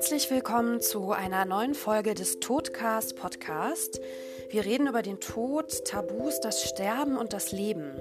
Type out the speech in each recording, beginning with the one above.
Herzlich willkommen zu einer neuen Folge des Todcast Podcast. Wir reden über den Tod, Tabus, das Sterben und das Leben.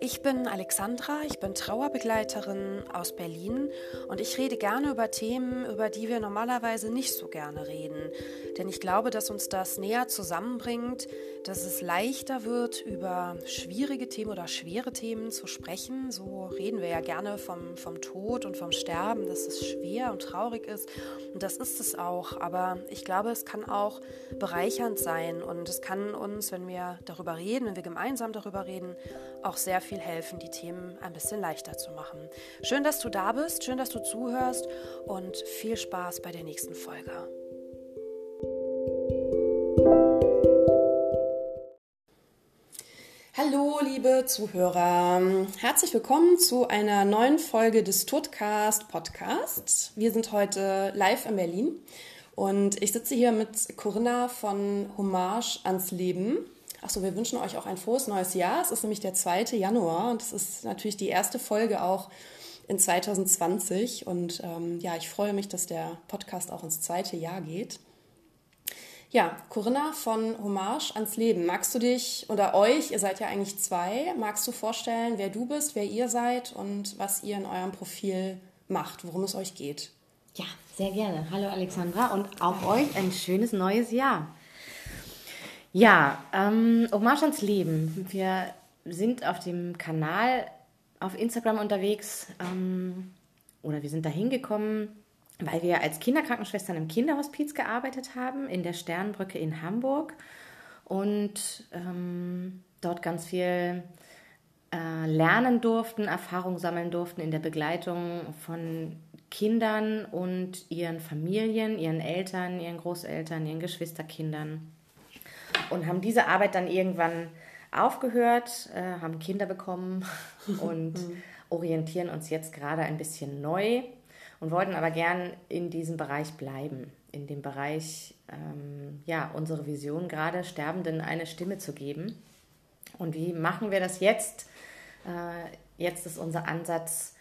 Ich bin Alexandra, ich bin Trauerbegleiterin aus Berlin und ich rede gerne über Themen, über die wir normalerweise nicht so gerne reden. Denn ich glaube, dass uns das näher zusammenbringt, dass es leichter wird, über schwierige Themen oder schwere Themen zu sprechen. So reden wir ja gerne vom, vom Tod und vom Sterben, dass es schwer und traurig ist. Und das ist es auch. Aber ich glaube, es kann auch bereichernd sein und es kann uns, wenn wir darüber reden, wenn wir gemeinsam darüber reden, auch sehr viel helfen, die Themen ein bisschen leichter zu machen. Schön, dass du da bist, schön, dass du zuhörst und viel Spaß bei der nächsten Folge. Liebe Zuhörer. Herzlich willkommen zu einer neuen Folge des Todcast Podcast. Wir sind heute live in Berlin und ich sitze hier mit Corinna von Hommage ans Leben. Achso, wir wünschen euch auch ein frohes neues Jahr. Es ist nämlich der 2. Januar und es ist natürlich die erste Folge auch in 2020. Und ähm, ja, ich freue mich, dass der Podcast auch ins zweite Jahr geht. Ja, Corinna von Hommage ans Leben. Magst du dich oder euch, ihr seid ja eigentlich zwei, magst du vorstellen, wer du bist, wer ihr seid und was ihr in eurem Profil macht, worum es euch geht? Ja, sehr gerne. Hallo Alexandra und auch euch ein schönes neues Jahr. Ja, ähm, Hommage ans Leben. Wir sind auf dem Kanal auf Instagram unterwegs ähm, oder wir sind da hingekommen weil wir als Kinderkrankenschwestern im Kinderhospiz gearbeitet haben, in der Sternbrücke in Hamburg und ähm, dort ganz viel äh, lernen durften, Erfahrung sammeln durften in der Begleitung von Kindern und ihren Familien, ihren Eltern, ihren Großeltern, ihren Geschwisterkindern. Und haben diese Arbeit dann irgendwann aufgehört, äh, haben Kinder bekommen und mhm. orientieren uns jetzt gerade ein bisschen neu und wollten aber gern in diesem Bereich bleiben, in dem Bereich, ähm, ja, unsere Vision gerade Sterbenden eine Stimme zu geben. Und wie machen wir das jetzt? Äh, jetzt ist unser Ansatz,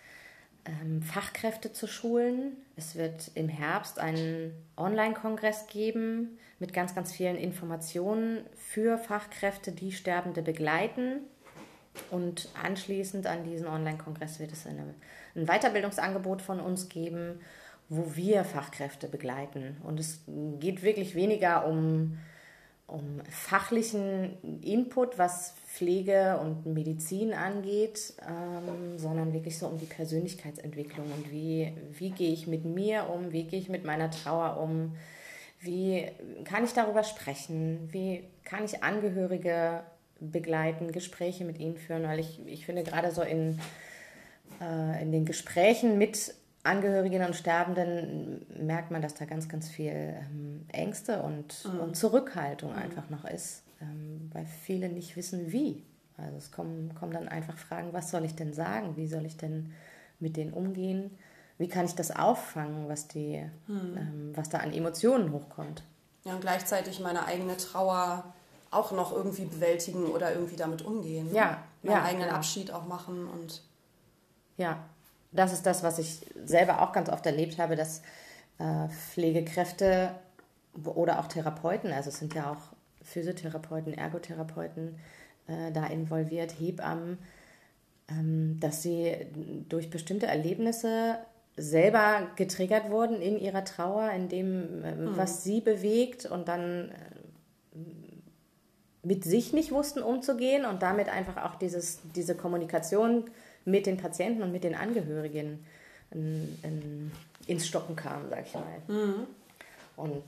ähm, Fachkräfte zu schulen. Es wird im Herbst einen Online-Kongress geben mit ganz, ganz vielen Informationen für Fachkräfte, die Sterbende begleiten. Und anschließend an diesen Online-Kongress wird es eine ein Weiterbildungsangebot von uns geben, wo wir Fachkräfte begleiten. Und es geht wirklich weniger um, um fachlichen Input, was Pflege und Medizin angeht, ähm, sondern wirklich so um die Persönlichkeitsentwicklung und wie, wie gehe ich mit mir um, wie gehe ich mit meiner Trauer um, wie kann ich darüber sprechen, wie kann ich Angehörige begleiten, Gespräche mit ihnen führen, weil ich, ich finde gerade so in äh, in den Gesprächen mit Angehörigen und Sterbenden merkt man, dass da ganz, ganz viel ähm, Ängste und, mhm. und Zurückhaltung mhm. einfach noch ist, ähm, weil viele nicht wissen, wie. Also es kommen, kommen dann einfach Fragen, was soll ich denn sagen? Wie soll ich denn mit denen umgehen? Wie kann ich das auffangen, was, die, mhm. ähm, was da an Emotionen hochkommt? Ja, und gleichzeitig meine eigene Trauer auch noch irgendwie bewältigen oder irgendwie damit umgehen. Ja. Meinen ja, eigenen genau. Abschied auch machen und ja, das ist das, was ich selber auch ganz oft erlebt habe, dass äh, Pflegekräfte oder auch Therapeuten, also es sind ja auch Physiotherapeuten, Ergotherapeuten äh, da involviert, Hebammen, ähm, dass sie durch bestimmte Erlebnisse selber getriggert wurden in ihrer Trauer, in dem, äh, mhm. was sie bewegt und dann äh, mit sich nicht wussten umzugehen und damit einfach auch dieses, diese Kommunikation mit den Patienten und mit den Angehörigen in, in, ins Stocken kam, sag ich mal. Mhm. Und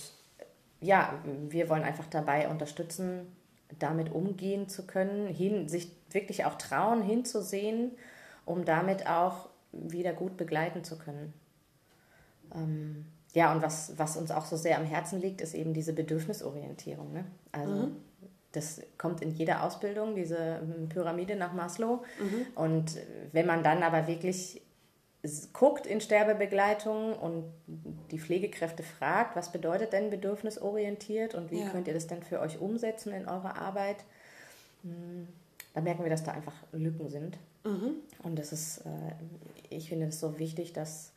ja, wir wollen einfach dabei unterstützen, damit umgehen zu können, hin, sich wirklich auch trauen, hinzusehen, um damit auch wieder gut begleiten zu können. Ähm, ja, und was, was uns auch so sehr am Herzen liegt, ist eben diese Bedürfnisorientierung. Ne? Also mhm. Das kommt in jeder Ausbildung, diese ähm, Pyramide nach Maslow. Mhm. Und wenn man dann aber wirklich guckt in Sterbebegleitung und die Pflegekräfte fragt, was bedeutet denn bedürfnisorientiert und wie ja. könnt ihr das denn für euch umsetzen in eurer Arbeit, hm, da merken wir, dass da einfach Lücken sind. Mhm. Und das ist, äh, ich finde es so wichtig, dass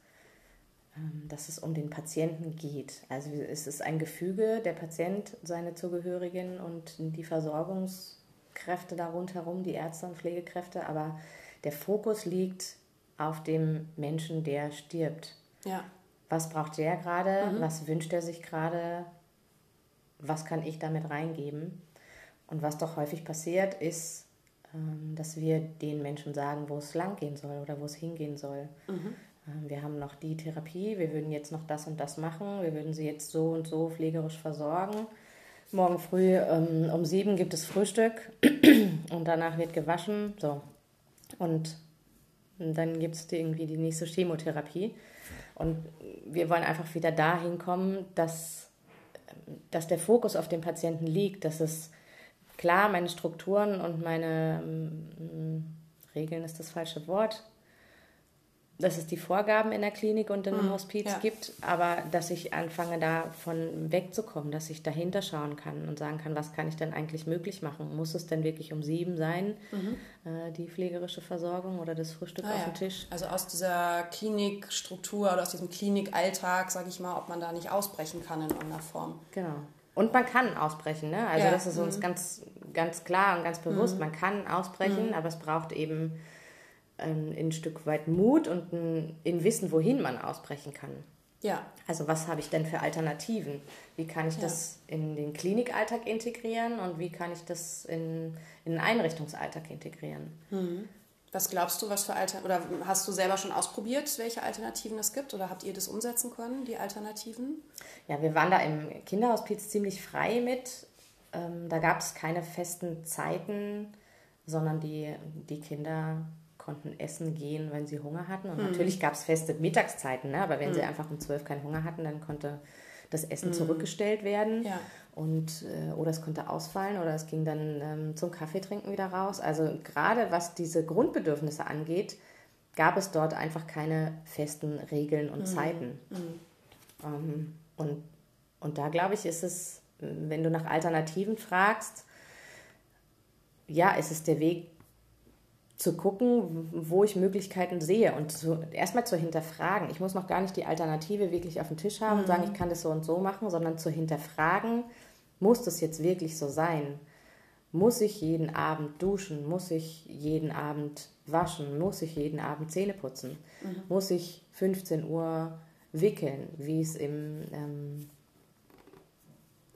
dass es um den Patienten geht. Also es ist ein Gefüge, der Patient, seine Zugehörigen und die Versorgungskräfte da rundherum, die Ärzte und Pflegekräfte, aber der Fokus liegt auf dem Menschen, der stirbt. Ja. Was braucht der gerade? Mhm. Was wünscht er sich gerade? Was kann ich damit reingeben? Und was doch häufig passiert, ist, ähm, dass wir den Menschen sagen, wo es lang gehen soll oder wo es hingehen soll. Mhm. Ähm, wir haben noch die Therapie, wir würden jetzt noch das und das machen, wir würden sie jetzt so und so pflegerisch versorgen. Morgen früh ähm, um sieben gibt es Frühstück und danach wird gewaschen. So. Und dann gibt es irgendwie die nächste Chemotherapie. Und wir wollen einfach wieder dahin kommen, dass, dass der Fokus auf dem Patienten liegt, dass es klar meine Strukturen und meine ähm, Regeln ist das falsche Wort, dass es die Vorgaben in der Klinik und im mhm, Hospiz ja. gibt, aber dass ich anfange, davon wegzukommen, dass ich dahinter schauen kann und sagen kann, was kann ich denn eigentlich möglich machen? Muss es denn wirklich um sieben sein, mhm. äh, die pflegerische Versorgung oder das Frühstück ah, auf dem Tisch? Also aus dieser Klinikstruktur oder aus diesem Klinikalltag, sage ich mal, ob man da nicht ausbrechen kann in irgendeiner Form. Genau. Und man kann ausbrechen, ne? Also ja. das ist uns mhm. ganz, ganz klar und ganz bewusst. Mhm. Man kann ausbrechen, mhm. aber es braucht eben ein, ein Stück weit Mut und ein, ein Wissen, wohin man ausbrechen kann. Ja. Also was habe ich denn für Alternativen? Wie kann ich ja. das in den Klinikalltag integrieren und wie kann ich das in, in den Einrichtungsalltag integrieren? Mhm. Was glaubst du, was für Alter oder hast du selber schon ausprobiert, welche Alternativen es gibt oder habt ihr das umsetzen können, die Alternativen? Ja, wir waren da im Kinderhospiz ziemlich frei mit. Ähm, da gab es keine festen Zeiten, sondern die, die Kinder konnten essen gehen, wenn sie Hunger hatten. Und mhm. natürlich gab es feste Mittagszeiten, ne? aber wenn mhm. sie einfach um zwölf keinen Hunger hatten, dann konnte das Essen mhm. zurückgestellt werden. Ja. Und, äh, oder es konnte ausfallen oder es ging dann ähm, zum Kaffeetrinken wieder raus. Also gerade was diese Grundbedürfnisse angeht, gab es dort einfach keine festen Regeln und mhm. Zeiten. Mhm. Ähm, und, und da glaube ich, ist es, wenn du nach Alternativen fragst, ja, ist es der Weg zu gucken, wo ich Möglichkeiten sehe und zu, erstmal zu hinterfragen. Ich muss noch gar nicht die Alternative wirklich auf dem Tisch haben mhm. und sagen, ich kann das so und so machen, sondern zu hinterfragen, muss das jetzt wirklich so sein? Muss ich jeden Abend duschen? Muss ich jeden Abend waschen? Muss ich jeden Abend Zähne putzen? Mhm. Muss ich 15 Uhr wickeln, wie es im, ähm,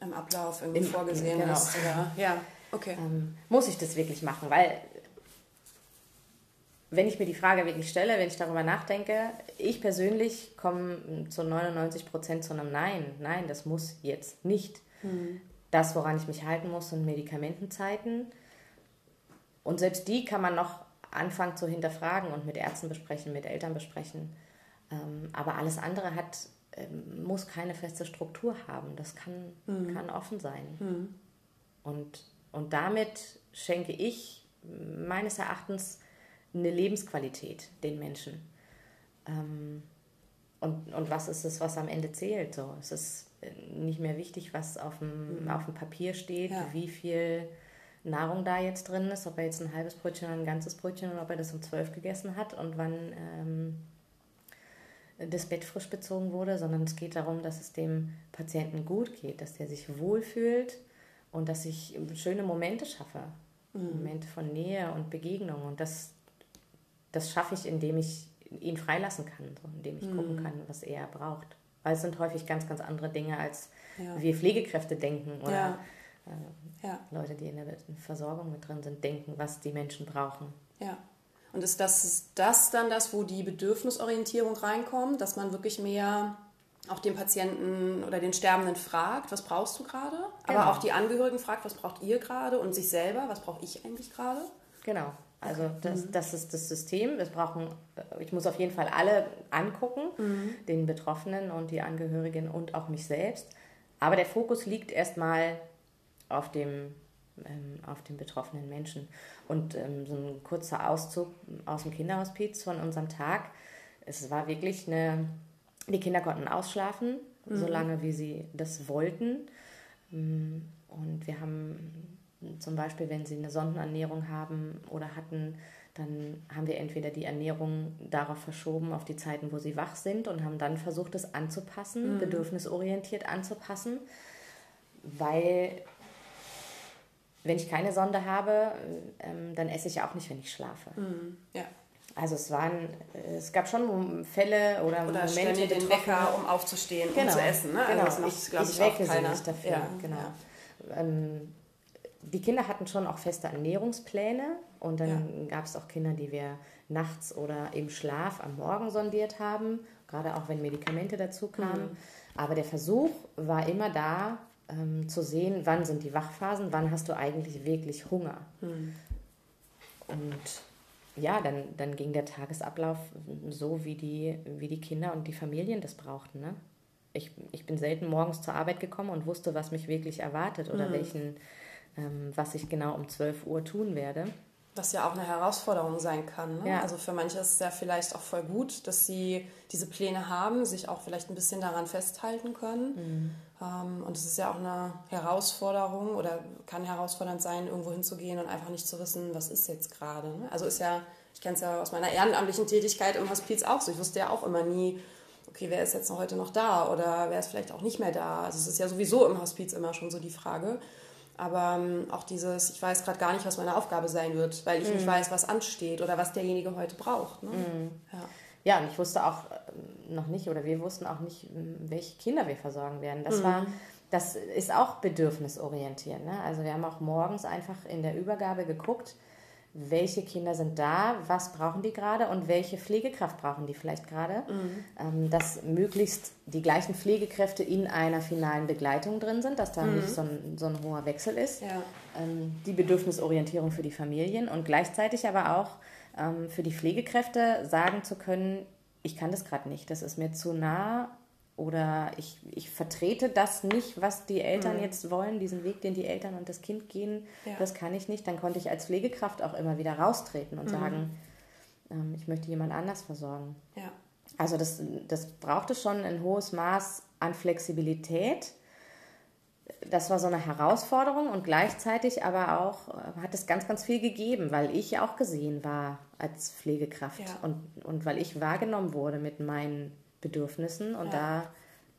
im Ablauf irgendwie im, vorgesehen genau. ist? Oder? Ja, okay. Ähm, muss ich das wirklich machen? Weil wenn ich mir die Frage wirklich stelle, wenn ich darüber nachdenke, ich persönlich komme zu 99 Prozent zu einem Nein. Nein, das muss jetzt nicht. Mhm. Das, woran ich mich halten muss, sind Medikamentenzeiten. Und selbst die kann man noch anfangen zu hinterfragen und mit Ärzten besprechen, mit Eltern besprechen. Ähm, aber alles andere hat, ähm, muss keine feste Struktur haben. Das kann, mhm. kann offen sein. Mhm. Und, und damit schenke ich meines Erachtens eine Lebensqualität den Menschen. Ähm, und, und was ist es, was am Ende zählt? So, es ist äh, nicht mehr wichtig, was auf dem, mhm. auf dem Papier steht, ja. wie viel Nahrung da jetzt drin ist, ob er jetzt ein halbes Brötchen oder ein ganzes Brötchen oder ob er das um zwölf gegessen hat und wann ähm, das Bett frisch bezogen wurde, sondern es geht darum, dass es dem Patienten gut geht, dass der sich wohlfühlt und dass ich schöne Momente schaffe. Mhm. Momente von Nähe und Begegnung. Und das, das schaffe ich, indem ich ihn freilassen kann, so, indem ich mhm. gucken kann, was er braucht. Weil es sind häufig ganz, ganz andere Dinge, als ja. wir Pflegekräfte denken oder ja. Äh, ja. Leute, die in der Versorgung mit drin sind, denken, was die Menschen brauchen. Ja. Und ist das, ist das dann das, wo die Bedürfnisorientierung reinkommt, dass man wirklich mehr auch den Patienten oder den Sterbenden fragt, was brauchst du gerade? Genau. Aber auch die Angehörigen fragt, was braucht ihr gerade? Und sich selber, was brauche ich eigentlich gerade? Genau. Also das, mhm. das ist das System. Wir brauchen, äh, ich muss auf jeden Fall alle angucken, mhm. den Betroffenen und die Angehörigen und auch mich selbst. Aber der Fokus liegt erstmal auf dem, ähm, auf den betroffenen Menschen. Und ähm, so ein kurzer Auszug aus dem Kinderhospiz von unserem Tag. Es war wirklich eine, die Kinder konnten ausschlafen, mhm. solange wie sie das wollten. Mm, und wir haben zum Beispiel, wenn sie eine Sondenernährung haben oder hatten, dann haben wir entweder die Ernährung darauf verschoben, auf die Zeiten, wo sie wach sind und haben dann versucht, es anzupassen, mhm. bedürfnisorientiert anzupassen, weil wenn ich keine Sonde habe, ähm, dann esse ich auch nicht, wenn ich schlafe. Mhm. Ja. Also es waren, es gab schon Fälle oder, oder Momente, den Wecker, um aufzustehen, genau. um zu essen. Ne? Also genau, macht, ich, ich, ich wecke sie nicht dafür. Ja. Genau. Ja. Ähm, die Kinder hatten schon auch feste Ernährungspläne und dann ja. gab es auch Kinder, die wir nachts oder im Schlaf am Morgen sondiert haben, gerade auch wenn Medikamente dazu kamen. Mhm. Aber der Versuch war immer da, ähm, zu sehen, wann sind die Wachphasen, wann hast du eigentlich wirklich Hunger. Mhm. Und ja, dann, dann ging der Tagesablauf so, wie die, wie die Kinder und die Familien das brauchten. Ne? Ich, ich bin selten morgens zur Arbeit gekommen und wusste, was mich wirklich erwartet oder mhm. welchen, was ich genau um 12 Uhr tun werde. Was ja auch eine Herausforderung sein kann. Ne? Ja. Also für manche ist es ja vielleicht auch voll gut, dass sie diese Pläne haben, sich auch vielleicht ein bisschen daran festhalten können. Mhm. Ähm, und es ist ja auch eine Herausforderung oder kann herausfordernd sein, irgendwo hinzugehen und einfach nicht zu wissen, was ist jetzt gerade. Ne? Also ist ja, ich kenne es ja aus meiner ehrenamtlichen Tätigkeit im Hospiz auch so. Ich wusste ja auch immer nie, okay, wer ist jetzt heute noch da oder wer ist vielleicht auch nicht mehr da. Also es ist ja sowieso im Hospiz immer schon so die Frage. Aber ähm, auch dieses, ich weiß gerade gar nicht, was meine Aufgabe sein wird, weil ich mm. nicht mhm. weiß, was ansteht oder was derjenige heute braucht. Ne? Mm. Ja. ja, und ich wusste auch ähm, noch nicht oder wir wussten auch nicht, welche Kinder wir versorgen werden. Das mm. war, das ist auch bedürfnisorientiert. Ne? Also wir haben auch morgens einfach in der Übergabe geguckt, welche Kinder sind da, was brauchen die gerade und welche Pflegekraft brauchen die vielleicht gerade. Mhm. Ähm, dass möglichst die gleichen Pflegekräfte in einer finalen Begleitung drin sind, dass da mhm. nicht so ein, so ein, hoher Wechsel ist. Ja. Ähm, die Bedürfnisorientierung für die Familien und gleichzeitig aber auch ähm, für die Pflegekräfte sagen zu können, ich kann das gerade nicht, das ist mir zu nah oder ich, ich vertrete das nicht, was die Eltern mhm. jetzt wollen, diesen Weg, den die Eltern und das Kind gehen, ja. das kann ich nicht. Dann konnte ich als Pflegekraft auch immer wieder raustreten und mhm. sagen, ähm, ich möchte jemand anders versorgen. Ja. Also das, das brauchte schon ein hohes Maß an Flexibilität. Das war so eine Herausforderung und gleichzeitig aber auch äh, hat es ganz, ganz viel gegeben, weil ich auch gesehen war als Pflegekraft ja. und, und weil ich wahrgenommen wurde mit meinen Bedürfnissen und ja.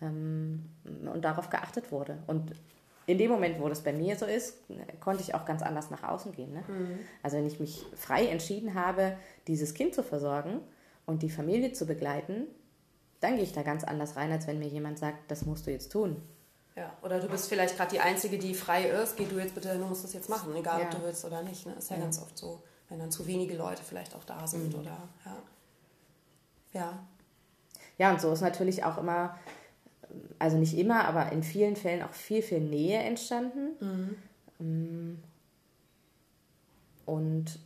da ähm, und darauf geachtet wurde. Und in dem Moment, wo das bei mir so ist, konnte ich auch ganz anders nach außen gehen. Ne? Mhm. Also wenn ich mich frei entschieden habe, dieses Kind zu versorgen und die Familie zu begleiten, dann gehe ich da ganz anders rein, als wenn mir jemand sagt, das musst du jetzt tun. Ja, oder du bist vielleicht gerade die Einzige, die frei ist. Geh du jetzt bitte, du musst das jetzt machen, egal ja. ob du willst oder nicht. Ne? Ist ja, ja, ganz oft so, wenn dann zu wenige Leute vielleicht auch da sind mhm. oder ja. Ja, ja, und so ist natürlich auch immer, also nicht immer, aber in vielen Fällen auch viel, viel Nähe entstanden. Mhm. Und,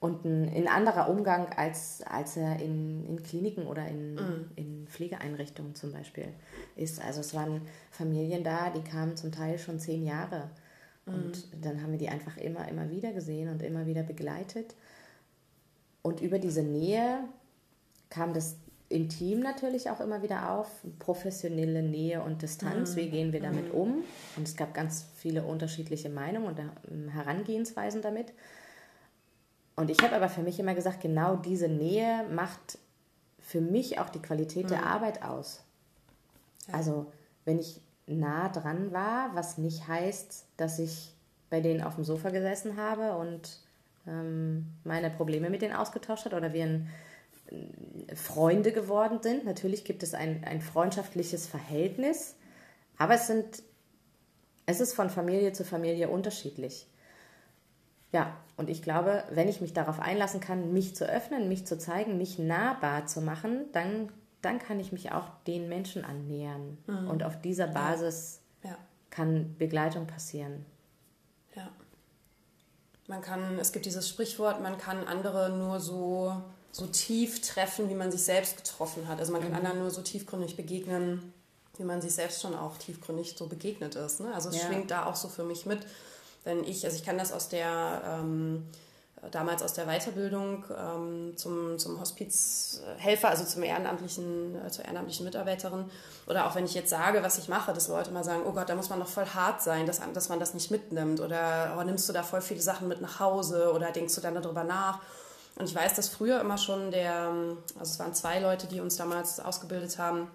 und ein, ein anderer Umgang, als, als er in, in Kliniken oder in, mhm. in Pflegeeinrichtungen zum Beispiel ist. Also es waren Familien da, die kamen zum Teil schon zehn Jahre. Und mhm. dann haben wir die einfach immer, immer wieder gesehen und immer wieder begleitet. Und über diese Nähe kam das Intim natürlich auch immer wieder auf, professionelle Nähe und Distanz, mhm. wie gehen wir damit mhm. um? Und es gab ganz viele unterschiedliche Meinungen und ähm, Herangehensweisen damit. Und ich habe aber für mich immer gesagt, genau diese Nähe macht für mich auch die Qualität mhm. der Arbeit aus. Ja. Also wenn ich nah dran war, was nicht heißt, dass ich bei denen auf dem Sofa gesessen habe und meine Probleme mit denen ausgetauscht hat oder wir ein, äh, Freunde geworden sind. Natürlich gibt es ein, ein freundschaftliches Verhältnis, aber es sind es ist von Familie zu Familie unterschiedlich. Ja, und ich glaube, wenn ich mich darauf einlassen kann, mich zu öffnen, mich zu zeigen, mich nahbar zu machen, dann, dann kann ich mich auch den Menschen annähern. Mhm. Und auf dieser Basis ja. Ja. kann Begleitung passieren. Ja. Man kann, es gibt dieses Sprichwort, man kann andere nur so, so tief treffen, wie man sich selbst getroffen hat. Also man kann mhm. anderen nur so tiefgründig begegnen, wie man sich selbst schon auch tiefgründig so begegnet ist. Ne? Also es ja. schwingt da auch so für mich mit. Wenn ich, also ich kann das aus der ähm, damals aus der Weiterbildung ähm, zum, zum Hospizhelfer, also zum ehrenamtlichen, äh, zur ehrenamtlichen Mitarbeiterin. Oder auch wenn ich jetzt sage, was ich mache, dass Leute mal sagen, oh Gott, da muss man doch voll hart sein, dass, dass man das nicht mitnimmt. Oder oh, nimmst du da voll viele Sachen mit nach Hause oder denkst du dann darüber nach? Und ich weiß, dass früher immer schon der, also es waren zwei Leute, die uns damals ausgebildet haben,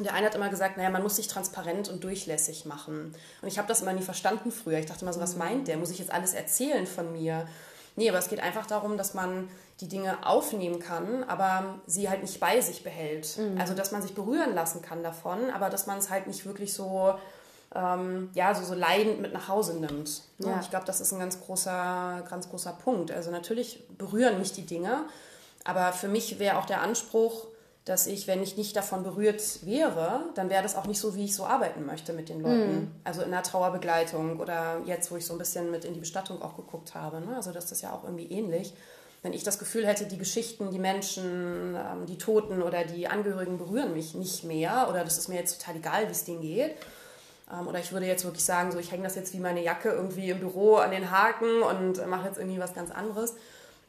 der eine hat immer gesagt, naja, man muss sich transparent und durchlässig machen. Und ich habe das immer nie verstanden früher. Ich dachte immer so, was meint der? Muss ich jetzt alles erzählen von mir? Nee, aber es geht einfach darum, dass man die Dinge aufnehmen kann, aber sie halt nicht bei sich behält. Mhm. Also, dass man sich berühren lassen kann davon, aber dass man es halt nicht wirklich so, ähm, ja, so, so leidend mit nach Hause nimmt. Ja. Ich glaube, das ist ein ganz großer, ganz großer Punkt. Also, natürlich berühren mich die Dinge, aber für mich wäre auch der Anspruch, dass ich, wenn ich nicht davon berührt wäre, dann wäre das auch nicht so, wie ich so arbeiten möchte mit den Leuten. Mm. Also in der Trauerbegleitung oder jetzt, wo ich so ein bisschen mit in die Bestattung auch geguckt habe. Ne? Also das ist ja auch irgendwie ähnlich. Wenn ich das Gefühl hätte, die Geschichten, die Menschen, ähm, die Toten oder die Angehörigen berühren mich nicht mehr oder das ist mir jetzt total egal, wie es denen geht. Ähm, oder ich würde jetzt wirklich sagen, so ich hänge das jetzt wie meine Jacke irgendwie im Büro an den Haken und mache jetzt irgendwie was ganz anderes.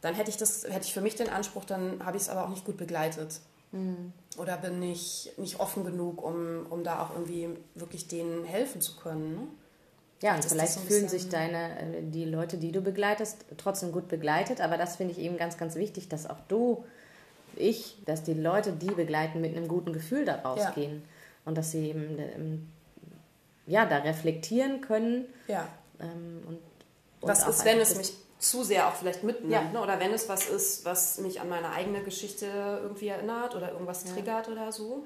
Dann hätte ich das, hätte ich für mich den Anspruch, dann habe ich es aber auch nicht gut begleitet. Mhm. Oder bin ich nicht offen genug, um, um da auch irgendwie wirklich denen helfen zu können? Ne? Ja, und vielleicht fühlen sich deine, äh, die Leute, die du begleitest, trotzdem gut begleitet. Aber das finde ich eben ganz, ganz wichtig, dass auch du, ich, dass die Leute, die begleiten, mit einem guten Gefühl da rausgehen. Ja. Und dass sie eben ähm, ja, da reflektieren können. Ja. Ähm, und, und Was ist, wenn es mich zu sehr auch vielleicht mitnimmt. Ja. Ne? Oder wenn es was ist, was mich an meine eigene Geschichte irgendwie erinnert oder irgendwas ja. triggert oder so.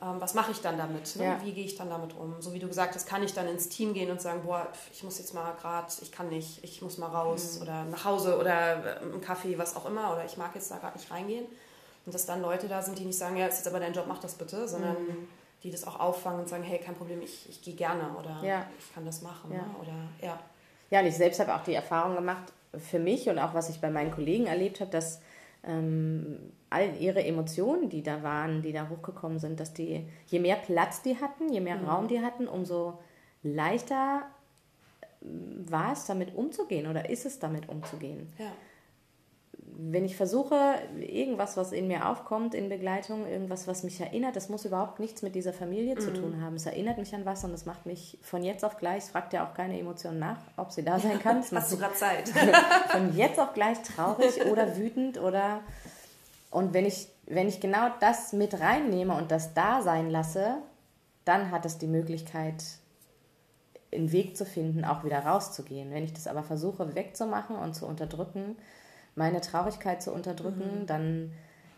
Ähm, was mache ich dann damit? Ne? Ja. Wie gehe ich dann damit um? So wie du gesagt hast, kann ich dann ins Team gehen und sagen, boah, ich muss jetzt mal gerade, ich kann nicht, ich muss mal raus mhm. oder nach Hause oder im Kaffee, was auch immer, oder ich mag jetzt da gerade nicht reingehen. Und dass dann Leute da sind, die nicht sagen, ja, ist jetzt aber dein Job, mach das bitte, sondern mhm. die das auch auffangen und sagen, hey, kein Problem, ich, ich gehe gerne oder ich kann das machen. Ne? Oder, ja. Ja, und ich selbst habe auch die Erfahrung gemacht, für mich und auch was ich bei meinen Kollegen erlebt habe, dass ähm, all ihre Emotionen, die da waren, die da hochgekommen sind, dass die, je mehr Platz die hatten, je mehr mhm. Raum die hatten, umso leichter ähm, war es, damit umzugehen oder ist es damit umzugehen. Ja wenn ich versuche, irgendwas, was in mir aufkommt in Begleitung, irgendwas, was mich erinnert, das muss überhaupt nichts mit dieser Familie mhm. zu tun haben. Es erinnert mich an was und es macht mich von jetzt auf gleich, es fragt ja auch keine Emotion nach, ob sie da sein kann. Hast du gerade Zeit? von jetzt auf gleich traurig oder wütend oder und wenn ich, wenn ich genau das mit reinnehme und das da sein lasse, dann hat es die Möglichkeit, einen Weg zu finden, auch wieder rauszugehen. Wenn ich das aber versuche wegzumachen und zu unterdrücken, meine Traurigkeit zu unterdrücken, mhm. dann,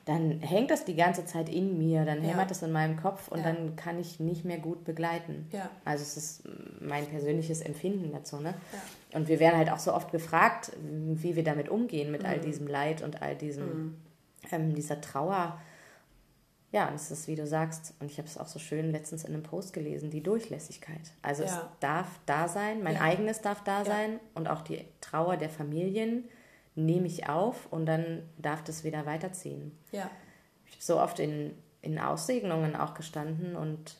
dann hängt das die ganze Zeit in mir, dann hämmert ja. es in meinem Kopf und ja. dann kann ich nicht mehr gut begleiten. Ja. Also es ist mein persönliches Empfinden dazu. Ne? Ja. Und wir werden halt auch so oft gefragt, wie wir damit umgehen, mit mhm. all diesem Leid und all diesem, mhm. ähm, dieser Trauer. Ja, und es ist, wie du sagst, und ich habe es auch so schön letztens in einem Post gelesen, die Durchlässigkeit. Also es darf da sein, mein eigenes darf da sein und auch die Trauer der Familien nehme ich auf und dann darf das wieder weiterziehen. Ja. Ich habe so oft in, in Aussegnungen auch gestanden und,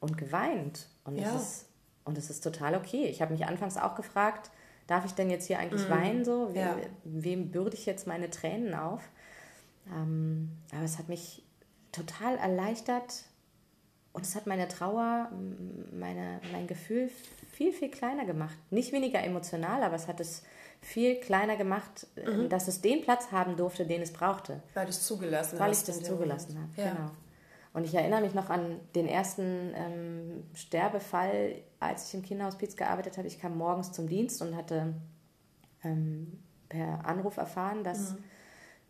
und geweint. Und ja. es ist, und ist total okay. Ich habe mich anfangs auch gefragt, darf ich denn jetzt hier eigentlich mhm. weinen so? We ja. Wem bürde ich jetzt meine Tränen auf? Ähm, aber es hat mich total erleichtert und es hat meine Trauer, meine, mein Gefühl viel, viel kleiner gemacht. Nicht weniger emotional, aber es hat es viel kleiner gemacht, äh, mhm. dass es den Platz haben durfte, den es brauchte. Weil du es zugelassen Weil hast. Weil ich das zugelassen habe, ja. genau. Und ich erinnere mich noch an den ersten ähm, Sterbefall, als ich im Kinderhospiz gearbeitet habe. Ich kam morgens zum Dienst und hatte ähm, per Anruf erfahren, dass mhm.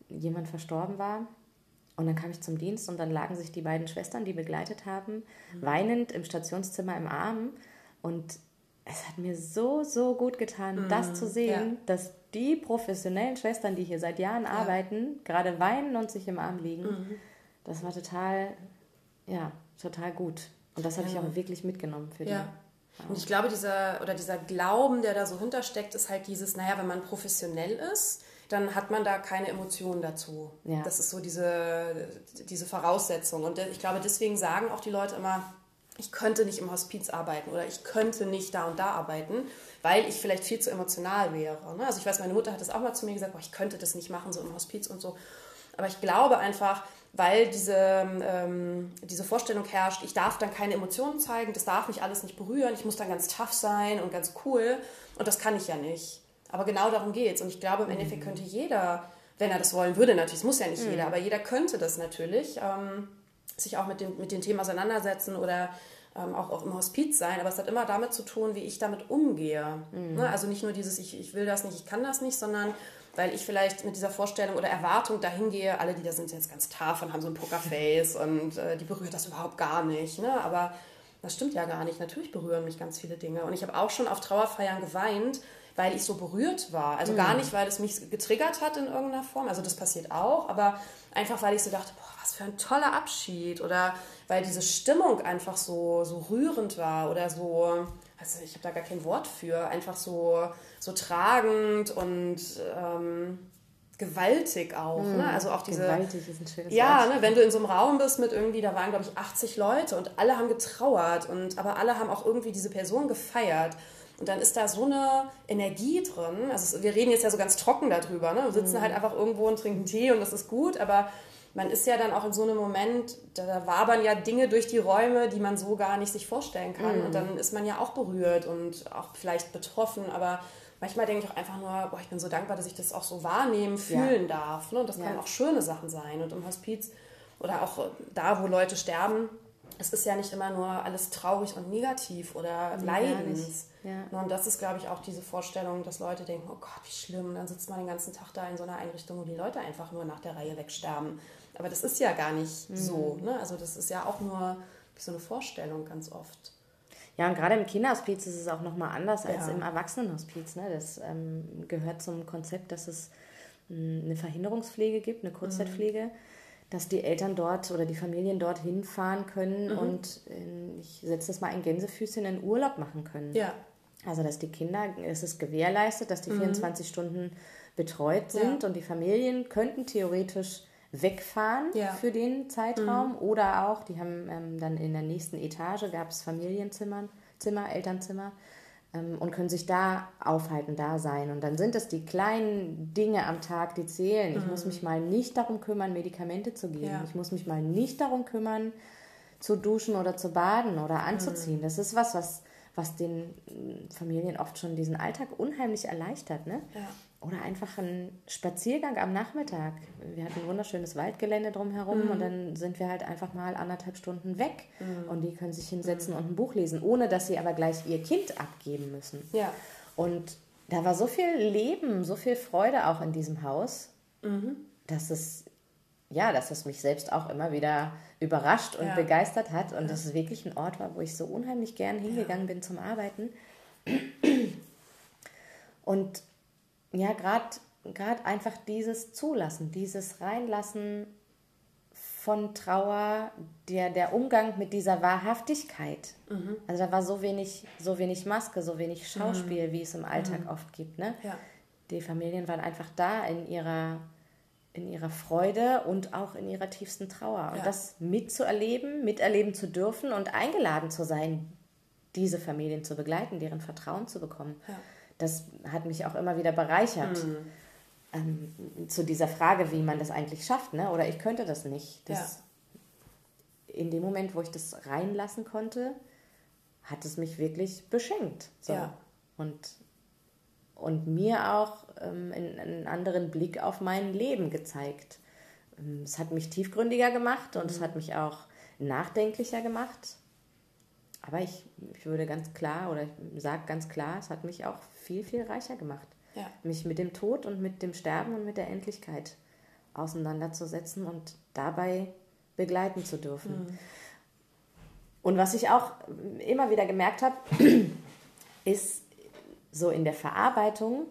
jemand verstorben war. Und dann kam ich zum Dienst und dann lagen sich die beiden Schwestern, die begleitet haben, mhm. weinend im Stationszimmer im Arm. Und es hat mir so, so gut getan, mhm. das zu sehen, ja. dass die professionellen Schwestern, die hier seit Jahren ja. arbeiten, gerade weinen und sich im Arm liegen. Mhm. Das war total, ja, total gut. Und das habe ich auch wirklich mitgenommen für die. Und ich glaube, dieser, oder dieser Glauben, der da so hintersteckt, ist halt dieses, naja, wenn man professionell ist, dann hat man da keine Emotionen dazu. Ja. Das ist so diese, diese Voraussetzung. Und ich glaube, deswegen sagen auch die Leute immer, ich könnte nicht im Hospiz arbeiten oder ich könnte nicht da und da arbeiten, weil ich vielleicht viel zu emotional wäre. Ne? Also ich weiß, meine Mutter hat das auch mal zu mir gesagt, boah, ich könnte das nicht machen, so im Hospiz und so. Aber ich glaube einfach, weil diese, ähm, diese Vorstellung herrscht, ich darf dann keine Emotionen zeigen, das darf mich alles nicht berühren, ich muss dann ganz tough sein und ganz cool und das kann ich ja nicht. Aber genau darum geht es und ich glaube, im mhm. Endeffekt könnte jeder, wenn er das wollen würde, natürlich, es muss ja nicht mhm. jeder, aber jeder könnte das natürlich, ähm, sich auch mit dem, mit dem Thema auseinandersetzen oder ähm, auch, auch im Hospiz sein, aber es hat immer damit zu tun, wie ich damit umgehe. Mhm. Ne? Also nicht nur dieses, ich, ich will das nicht, ich kann das nicht, sondern weil ich vielleicht mit dieser Vorstellung oder Erwartung dahin gehe, alle, die da sind, sind jetzt ganz tough und haben so ein Pokerface und äh, die berührt das überhaupt gar nicht. Ne? Aber das stimmt ja gar nicht. Natürlich berühren mich ganz viele Dinge. Und ich habe auch schon auf Trauerfeiern geweint, weil ich so berührt war. Also mhm. gar nicht, weil es mich getriggert hat in irgendeiner Form. Also das passiert auch, aber einfach, weil ich so dachte, boah, was für ein toller Abschied. Oder weil diese Stimmung einfach so, so rührend war oder so, also ich habe da gar kein Wort für, einfach so, so tragend und ähm, gewaltig auch. Mm, ne? Also auch diese. Gewaltig ist ein schönes Ja, ne, wenn du in so einem Raum bist mit irgendwie, da waren glaube ich 80 Leute und alle haben getrauert und aber alle haben auch irgendwie diese Person gefeiert. Und dann ist da so eine Energie drin. Also wir reden jetzt ja so ganz trocken darüber. Ne? Wir sitzen mm. halt einfach irgendwo und trinken Tee und das ist gut, aber man ist ja dann auch in so einem Moment, da wabern ja Dinge durch die Räume, die man so gar nicht sich vorstellen kann. Mm. Und dann ist man ja auch berührt und auch vielleicht betroffen, aber manchmal denke ich auch einfach nur, boah, ich bin so dankbar, dass ich das auch so wahrnehmen, fühlen ja. darf. Ne? Und das ja. können auch schöne Sachen sein. Und im Hospiz oder auch da, wo Leute sterben, es ist ja nicht immer nur alles traurig und negativ oder nee, leidens. Ja. Und das ist, glaube ich, auch diese Vorstellung, dass Leute denken, oh Gott, wie schlimm, dann sitzt man den ganzen Tag da in so einer Einrichtung, wo die Leute einfach nur nach der Reihe wegsterben. Aber das ist ja gar nicht mhm. so. Ne? Also das ist ja auch nur so eine Vorstellung ganz oft. Ja, und gerade im Kinderhospiz ist es auch nochmal anders als ja. im Erwachsenenhospiz. Ne? Das ähm, gehört zum Konzept, dass es mh, hm, eine Verhinderungspflege gibt, eine Kurzzeitpflege, mhm. dass die Eltern dort oder die Familien dort hinfahren können mhm. und in, ich setze das mal in Gänsefüßchen in Urlaub machen können. Ja. Also, dass die Kinder, es ist gewährleistet, dass die mhm. 24 Stunden betreut sind ja. und die Familien könnten theoretisch wegfahren ja. für den Zeitraum. Mhm. Oder auch, die haben ähm, dann in der nächsten Etage, gab es Familienzimmer, Zimmer, Elternzimmer ähm, und können sich da aufhalten, da sein. Und dann sind es die kleinen Dinge am Tag, die zählen. Ich muss mhm. mich mal nicht darum kümmern, Medikamente zu geben. Ja. Ich muss mich mal nicht darum kümmern, zu duschen oder zu baden oder anzuziehen. Mhm. Das ist was, was was den Familien oft schon diesen Alltag unheimlich erleichtert. Ne? Ja. Oder einfach ein Spaziergang am Nachmittag. Wir hatten ein wunderschönes Waldgelände drumherum mhm. und dann sind wir halt einfach mal anderthalb Stunden weg mhm. und die können sich hinsetzen mhm. und ein Buch lesen, ohne dass sie aber gleich ihr Kind abgeben müssen. Ja. Und da war so viel Leben, so viel Freude auch in diesem Haus, mhm. dass es ja, dass es mich selbst auch immer wieder überrascht und ja. begeistert hat und ja. dass es wirklich ein Ort war, wo ich so unheimlich gern hingegangen ja. bin zum Arbeiten. Und ja, gerade einfach dieses Zulassen, dieses Reinlassen von Trauer, der, der Umgang mit dieser Wahrhaftigkeit. Mhm. Also da war so wenig, so wenig Maske, so wenig Schauspiel, mhm. wie es im Alltag mhm. oft gibt. Ne? Ja. Die Familien waren einfach da in ihrer in ihrer Freude und auch in ihrer tiefsten Trauer. Und ja. das mitzuerleben, miterleben zu dürfen und eingeladen zu sein, diese Familien zu begleiten, deren Vertrauen zu bekommen, ja. Das hat mich auch immer wieder bereichert. Mhm. Ähm, zu dieser Frage, wie man das eigentlich schafft, ne? oder ich könnte das nicht. Das, ja. In dem Moment, wo ich das reinlassen konnte, hat es mich wirklich beschenkt. So. Ja. Und und mir auch ähm, einen anderen Blick auf mein Leben gezeigt. Ähm, es hat mich tiefgründiger gemacht und mhm. es hat mich auch nachdenklicher gemacht. Aber ich, ich würde ganz klar oder ich sage ganz klar, es hat mich auch viel, viel reicher gemacht. Ja. Mich mit dem Tod und mit dem Sterben und mit der Endlichkeit auseinanderzusetzen und dabei begleiten zu dürfen. Mhm. Und was ich auch immer wieder gemerkt habe, ist, so in der Verarbeitung,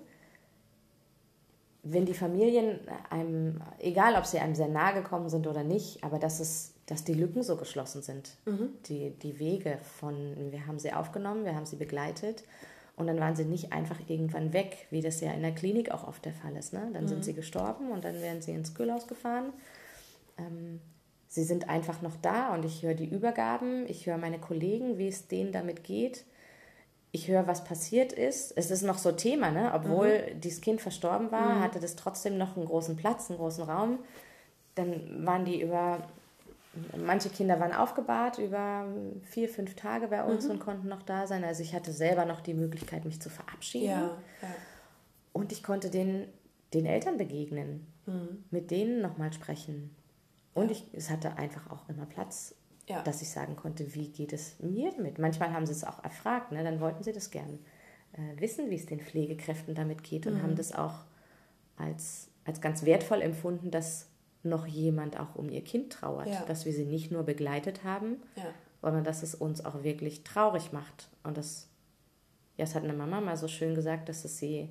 wenn die Familien einem, egal ob sie einem sehr nahe gekommen sind oder nicht, aber dass es, dass die Lücken so geschlossen sind, mhm. die, die Wege von, wir haben sie aufgenommen, wir haben sie begleitet und dann waren sie nicht einfach irgendwann weg, wie das ja in der Klinik auch oft der Fall ist. Ne? Dann mhm. sind sie gestorben und dann werden sie ins Kühlhaus gefahren. Ähm, sie sind einfach noch da und ich höre die Übergaben, ich höre meine Kollegen, wie es denen damit geht. Ich höre, was passiert ist. Es ist noch so Thema, ne? Obwohl mhm. dieses Kind verstorben war, mhm. hatte das trotzdem noch einen großen Platz, einen großen Raum. Dann waren die über, manche Kinder waren aufgebahrt über vier, fünf Tage bei uns mhm. und konnten noch da sein. Also ich hatte selber noch die Möglichkeit, mich zu verabschieden. Ja, ja. Und ich konnte den, den Eltern begegnen, mhm. mit denen nochmal sprechen. Und ich, es hatte einfach auch immer Platz, ja. dass ich sagen konnte, wie geht es mir damit. Manchmal haben sie es auch erfragt, ne? dann wollten sie das gern äh, wissen, wie es den Pflegekräften damit geht und mhm. haben das auch als, als ganz wertvoll empfunden, dass noch jemand auch um ihr Kind trauert, ja. dass wir sie nicht nur begleitet haben, ja. sondern dass es uns auch wirklich traurig macht. Und das, ja, es hat eine Mama mal so schön gesagt, dass es sie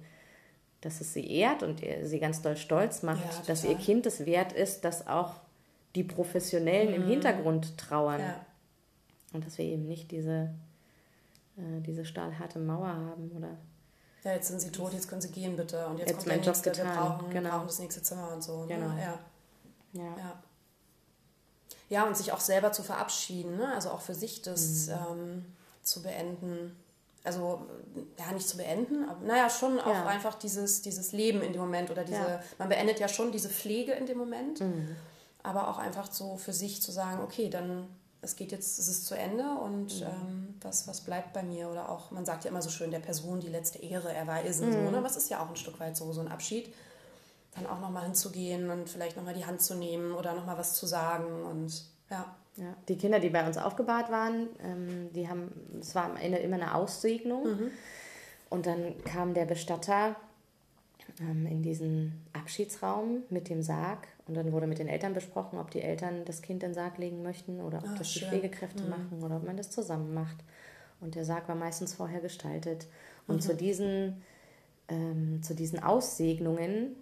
dass es sie ehrt und sie ganz doll stolz macht, ja, dass ihr Kind es wert ist, dass auch die Professionellen mhm. im Hintergrund trauern. Und dass wir eben nicht diese, äh, diese stahlharte Mauer haben oder. Ja, jetzt sind sie tot, jetzt können sie gehen bitte. Und jetzt, jetzt kommt der nächste, wir brauchen, genau. brauchen das nächste Zimmer und so. Ne? Genau. Ne? Ja. Ja. ja. Ja, und sich auch selber zu verabschieden, ne? also auch für sich das mhm. ähm, zu beenden. Also, ja, nicht zu beenden, aber naja, schon auch ja. einfach dieses, dieses Leben in dem Moment oder diese, ja. man beendet ja schon diese Pflege in dem Moment. Mhm aber auch einfach so für sich zu sagen, okay, dann es geht jetzt, es ist zu Ende und mhm. ähm, was, was bleibt bei mir? Oder auch, man sagt ja immer so schön, der Person die letzte Ehre erweisen. Mhm. So, ne? Was ist ja auch ein Stück weit so, so ein Abschied. Dann auch nochmal hinzugehen und vielleicht nochmal die Hand zu nehmen oder nochmal was zu sagen und ja. Ja, die Kinder, die bei uns aufgebahrt waren, ähm, die haben, es war am Ende immer eine Aussegnung. Mhm. Und dann kam der Bestatter ähm, in diesen Abschiedsraum mit dem Sarg und dann wurde mit den Eltern besprochen, ob die Eltern das Kind in den Sarg legen möchten oder ob Ach, das schön. die Pflegekräfte mhm. machen oder ob man das zusammen macht. Und der Sarg war meistens vorher gestaltet. Und mhm. zu, diesen, ähm, zu diesen Aussegnungen,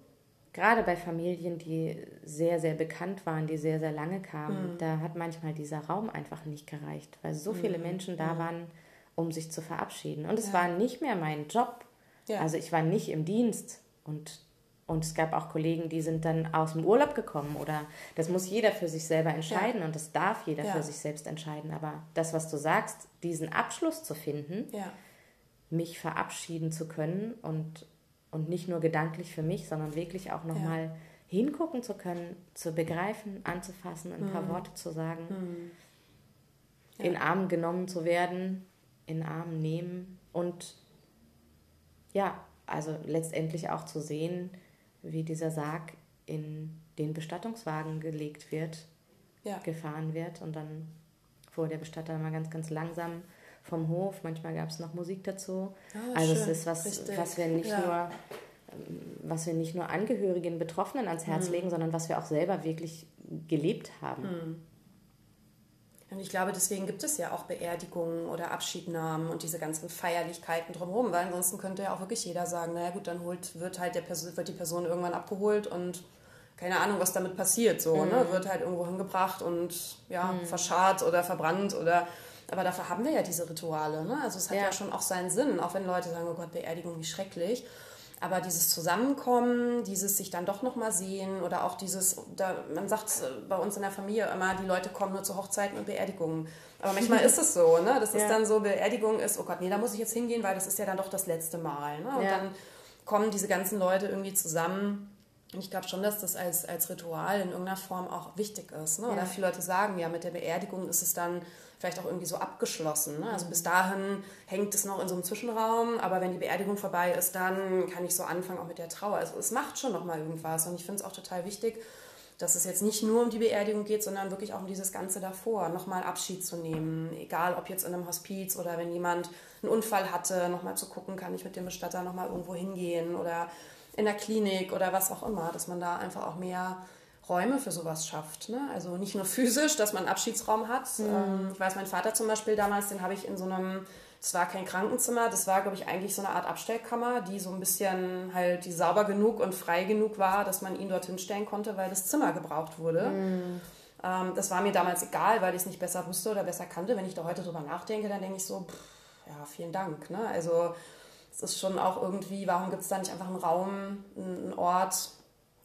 gerade bei Familien, die sehr, sehr bekannt waren, die sehr, sehr lange kamen, mhm. da hat manchmal dieser Raum einfach nicht gereicht, weil so viele mhm. Menschen da mhm. waren, um sich zu verabschieden. Und es ja. war nicht mehr mein Job. Ja. Also ich war nicht im Dienst und und es gab auch Kollegen, die sind dann aus dem Urlaub gekommen oder das muss jeder für sich selber entscheiden ja. und das darf jeder für sich selbst entscheiden. Aber das, was du sagst, diesen Abschluss zu finden, mich verabschieden zu können und, und nicht nur gedanklich für mich, sondern wirklich auch nochmal ja. hingucken zu können, zu begreifen, anzufassen, ein mhm. paar Worte zu sagen, mhm. in Arm genommen zu werden, in Arm nehmen und ja, also letztendlich auch zu sehen, wie dieser Sarg in den Bestattungswagen gelegt wird, ja. gefahren wird und dann fuhr der Bestatter mal ganz, ganz langsam vom Hof. Manchmal gab es noch Musik dazu. Ah, also schön. es ist was, was wir nicht ja. nur ähm, was wir nicht nur Angehörigen, Betroffenen ans Herz mhm. legen, sondern was wir auch selber wirklich gelebt haben. Mhm. Und ich glaube, deswegen gibt es ja auch Beerdigungen oder Abschiednahmen und diese ganzen Feierlichkeiten drumherum, weil ansonsten könnte ja auch wirklich jeder sagen, naja gut, dann holt, wird halt der Person, wird die Person irgendwann abgeholt und keine Ahnung, was damit passiert, so, mhm. ne? Wird halt irgendwo hingebracht und ja, mhm. verscharrt oder verbrannt oder aber dafür haben wir ja diese Rituale, ne? Also es hat ja. ja schon auch seinen Sinn, auch wenn Leute sagen, oh Gott, Beerdigung, wie schrecklich. Aber dieses Zusammenkommen, dieses sich dann doch nochmal sehen oder auch dieses, da, man sagt bei uns in der Familie immer, die Leute kommen nur zu Hochzeiten und Beerdigungen. Aber manchmal ist es so, ne? Das ja. ist dann so, Beerdigung ist, oh Gott, nee, da muss ich jetzt hingehen, weil das ist ja dann doch das letzte Mal. Ne? Und ja. dann kommen diese ganzen Leute irgendwie zusammen. Und ich glaube schon, dass das als, als Ritual in irgendeiner Form auch wichtig ist. Ne? Oder viele Leute sagen, ja, mit der Beerdigung ist es dann vielleicht auch irgendwie so abgeschlossen. Ne? Also bis dahin hängt es noch in so einem Zwischenraum, aber wenn die Beerdigung vorbei ist, dann kann ich so anfangen auch mit der Trauer. Also es macht schon nochmal irgendwas und ich finde es auch total wichtig, dass es jetzt nicht nur um die Beerdigung geht, sondern wirklich auch um dieses Ganze davor, nochmal Abschied zu nehmen. Egal, ob jetzt in einem Hospiz oder wenn jemand einen Unfall hatte, nochmal zu gucken, kann ich mit dem Bestatter nochmal irgendwo hingehen oder in der Klinik oder was auch immer, dass man da einfach auch mehr Räume für sowas schafft. Ne? Also nicht nur physisch, dass man einen Abschiedsraum hat. Mhm. Ähm, ich weiß, mein Vater zum Beispiel damals, den habe ich in so einem, das war kein Krankenzimmer, das war, glaube ich, eigentlich so eine Art Abstellkammer, die so ein bisschen halt, die sauber genug und frei genug war, dass man ihn dorthin stellen konnte, weil das Zimmer gebraucht wurde. Mhm. Ähm, das war mir damals egal, weil ich es nicht besser wusste oder besser kannte. Wenn ich da heute drüber nachdenke, dann denke ich so, pff, ja, vielen Dank. Ne? Also es ist schon auch irgendwie, warum gibt es da nicht einfach einen Raum, einen Ort,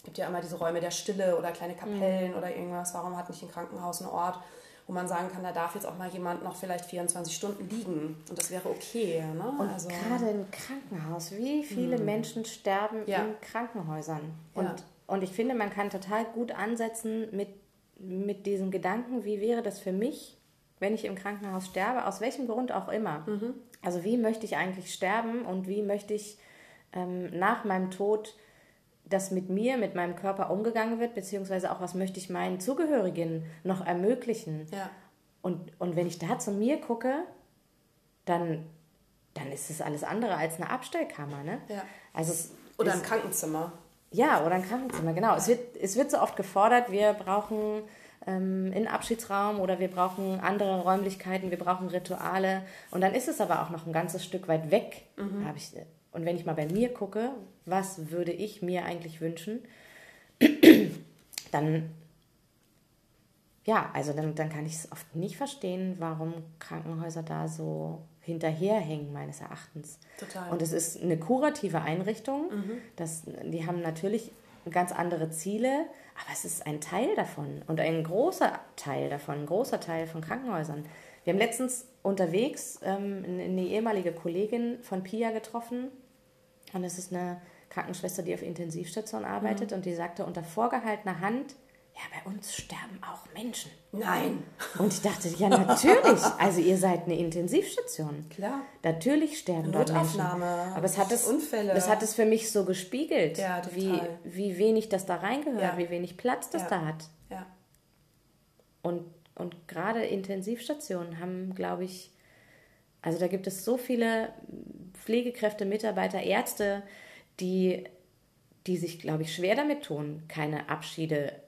gibt ja immer diese Räume der Stille oder kleine Kapellen mhm. oder irgendwas. Warum hat nicht ein Krankenhaus einen Ort, wo man sagen kann, da darf jetzt auch mal jemand noch vielleicht 24 Stunden liegen und das wäre okay. Ne? Und also, gerade im Krankenhaus, wie viele mh. Menschen sterben ja. in Krankenhäusern? Und, ja. und ich finde, man kann total gut ansetzen mit, mit diesem Gedanken, wie wäre das für mich, wenn ich im Krankenhaus sterbe, aus welchem Grund auch immer. Mhm. Also wie möchte ich eigentlich sterben und wie möchte ich ähm, nach meinem Tod dass mit mir, mit meinem Körper umgegangen wird, beziehungsweise auch, was möchte ich meinen Zugehörigen noch ermöglichen. Ja. Und, und wenn ich da zu mir gucke, dann, dann ist es alles andere als eine Abstellkammer. Ne? Ja. Also oder ein Krankenzimmer. Ja, oder ein Krankenzimmer, genau. Es, wird, es wird so oft gefordert, wir brauchen ähm, einen Abschiedsraum oder wir brauchen andere Räumlichkeiten, wir brauchen Rituale. Und dann ist es aber auch noch ein ganzes Stück weit weg, mhm. ich und wenn ich mal bei mir gucke, was würde ich mir eigentlich wünschen, dann, ja, also dann, dann kann ich es oft nicht verstehen, warum Krankenhäuser da so hinterherhängen, meines Erachtens. Total. Und es ist eine kurative Einrichtung. Mhm. Das, die haben natürlich ganz andere Ziele, aber es ist ein Teil davon und ein großer Teil davon, ein großer Teil von Krankenhäusern. Wir haben letztens unterwegs ähm, eine ehemalige Kollegin von Pia getroffen, und das ist eine Krankenschwester, die auf Intensivstation arbeitet mhm. und die sagte unter vorgehaltener Hand, ja, bei uns sterben auch Menschen. Nein. Und ich dachte, ja, natürlich. Also ihr seid eine Intensivstation. Klar. Natürlich sterben dort Menschen. Aber es hat es, Unfälle. das hat es für mich so gespiegelt, ja, wie, wie wenig das da reingehört, ja. wie wenig Platz das ja. da hat. Ja. Und, und gerade Intensivstationen haben, glaube ich, also da gibt es so viele Pflegekräfte, Mitarbeiter, Ärzte, die, die sich, glaube ich, schwer damit tun, keine Abschiede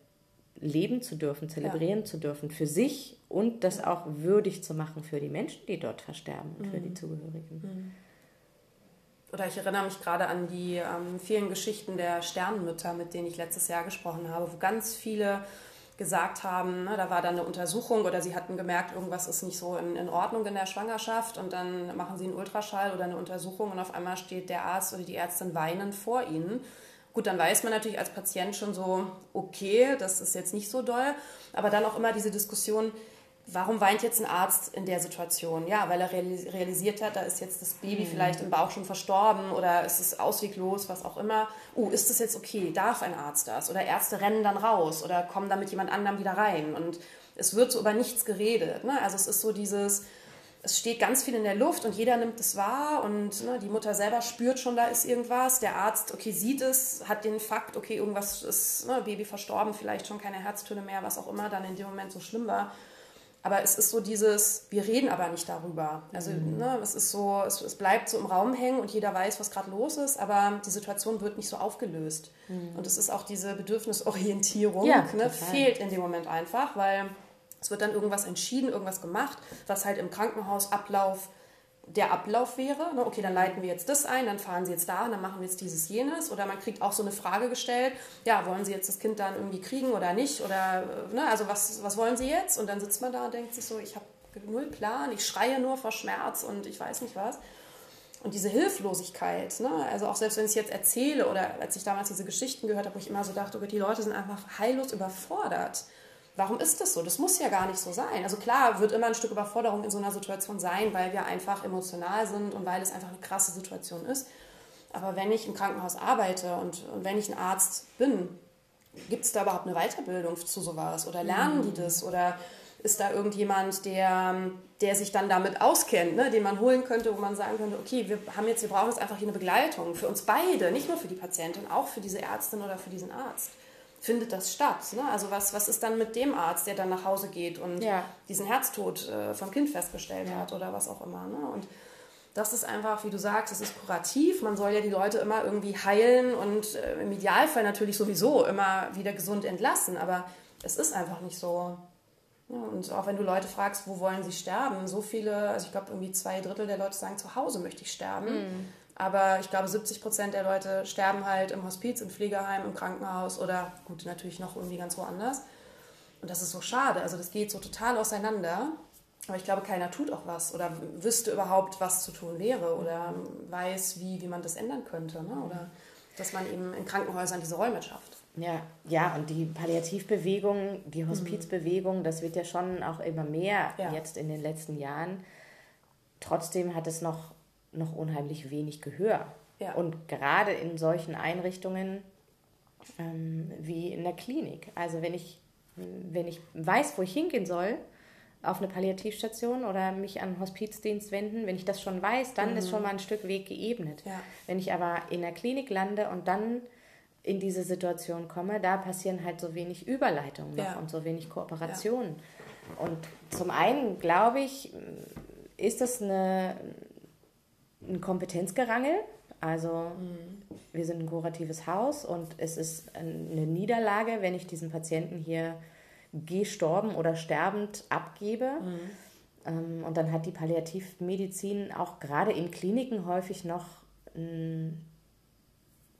leben zu dürfen, zelebrieren ja. zu dürfen für sich und das auch würdig zu machen für die Menschen, die dort versterben und mhm. für die mhm. Zugehörigen. Mhm. Oder ich erinnere mich gerade an die ähm, vielen Geschichten der Sternenmütter, mit denen ich letztes Jahr gesprochen habe, wo ganz viele gesagt haben, ne, da war dann eine Untersuchung oder sie hatten gemerkt, irgendwas ist nicht so in, in, Ordnung in der Schwangerschaft und dann machen sie einen Ultraschall oder eine Untersuchung und auf einmal steht der Arzt oder die Ärztin weinend vor ihnen. Gut, dann weiß man natürlich als Patient schon so, okay, das ist jetzt nicht so doll, aber dann auch immer diese Diskussion, warum weint jetzt ein Arzt in der Situation? Ja, weil er realisiert hat, da ist jetzt das Baby mhm. vielleicht im Bauch schon verstorben oder es ist ausweglos, was auch immer. Oh, ist das jetzt okay? Darf ein Arzt das? Oder Ärzte rennen dann raus oder kommen dann mit jemand anderem wieder rein. Und es wird so über nichts geredet. Ne? Also es ist so dieses, es steht ganz viel in der Luft und jeder nimmt es wahr und ne, die Mutter selber spürt schon, da ist irgendwas. Der Arzt, okay, sieht es, hat den Fakt, okay, irgendwas ist, ne, Baby verstorben, vielleicht schon keine Herztöne mehr, was auch immer dann in dem Moment so schlimm war. Aber es ist so dieses, wir reden aber nicht darüber. Also mhm. ne, es ist so, es, es, bleibt so im Raum hängen und jeder weiß, was gerade los ist, aber die Situation wird nicht so aufgelöst. Mhm. Und es ist auch diese Bedürfnisorientierung, ja, ne, fehlt in dem Moment einfach, weil es wird dann irgendwas entschieden, irgendwas gemacht, was halt im Krankenhausablauf der Ablauf wäre. Ne? Okay, dann leiten wir jetzt das ein, dann fahren Sie jetzt da, dann machen wir jetzt dieses, jenes. Oder man kriegt auch so eine Frage gestellt, ja, wollen Sie jetzt das Kind dann irgendwie kriegen oder nicht? Oder, ne, also was, was wollen Sie jetzt? Und dann sitzt man da und denkt sich so, ich habe null Plan, ich schreie nur vor Schmerz und ich weiß nicht was. Und diese Hilflosigkeit, ne? also auch selbst wenn ich es jetzt erzähle oder als ich damals diese Geschichten gehört habe, wo ich immer so dachte, okay, die Leute sind einfach heillos überfordert warum ist das so? Das muss ja gar nicht so sein. Also klar wird immer ein Stück Überforderung in so einer Situation sein, weil wir einfach emotional sind und weil es einfach eine krasse Situation ist. Aber wenn ich im Krankenhaus arbeite und, und wenn ich ein Arzt bin, gibt es da überhaupt eine Weiterbildung zu sowas? Oder lernen die das? Oder ist da irgendjemand, der, der sich dann damit auskennt, ne, den man holen könnte, wo man sagen könnte, okay, wir haben jetzt, wir brauchen jetzt einfach hier eine Begleitung für uns beide, nicht nur für die Patientin, auch für diese Ärztin oder für diesen Arzt findet das statt? Ne? Also was, was ist dann mit dem Arzt, der dann nach Hause geht und ja. diesen Herztod äh, vom Kind festgestellt ja. hat oder was auch immer. Ne? Und das ist einfach, wie du sagst, es ist kurativ. Man soll ja die Leute immer irgendwie heilen und äh, im Idealfall natürlich sowieso immer wieder gesund entlassen. Aber es ist einfach nicht so. Ja, und auch wenn du Leute fragst, wo wollen sie sterben, so viele, also ich glaube irgendwie zwei Drittel der Leute sagen, zu Hause möchte ich sterben. Mhm. Aber ich glaube, 70 Prozent der Leute sterben halt im Hospiz, im Pflegeheim, im Krankenhaus oder gut, natürlich noch irgendwie ganz woanders. Und das ist so schade. Also das geht so total auseinander. Aber ich glaube, keiner tut auch was oder wüsste überhaupt, was zu tun wäre oder weiß, wie, wie man das ändern könnte. Ne? Oder dass man eben in Krankenhäusern diese Räume schafft. Ja, ja, und die Palliativbewegung, die Hospizbewegung, das wird ja schon auch immer mehr ja. jetzt in den letzten Jahren. Trotzdem hat es noch, noch unheimlich wenig Gehör. Ja. Und gerade in solchen Einrichtungen ähm, wie in der Klinik. Also wenn ich, wenn ich weiß, wo ich hingehen soll, auf eine Palliativstation oder mich an einen Hospizdienst wenden, wenn ich das schon weiß, dann mhm. ist schon mal ein Stück Weg geebnet. Ja. Wenn ich aber in der Klinik lande und dann in diese Situation komme, da passieren halt so wenig Überleitungen ja. und so wenig Kooperationen. Ja. Und zum einen, glaube ich, ist das eine, ein Kompetenzgerangel. Also mhm. wir sind ein kuratives Haus und es ist eine Niederlage, wenn ich diesen Patienten hier gestorben oder sterbend abgebe. Mhm. Ähm, und dann hat die Palliativmedizin auch gerade in Kliniken häufig noch ein,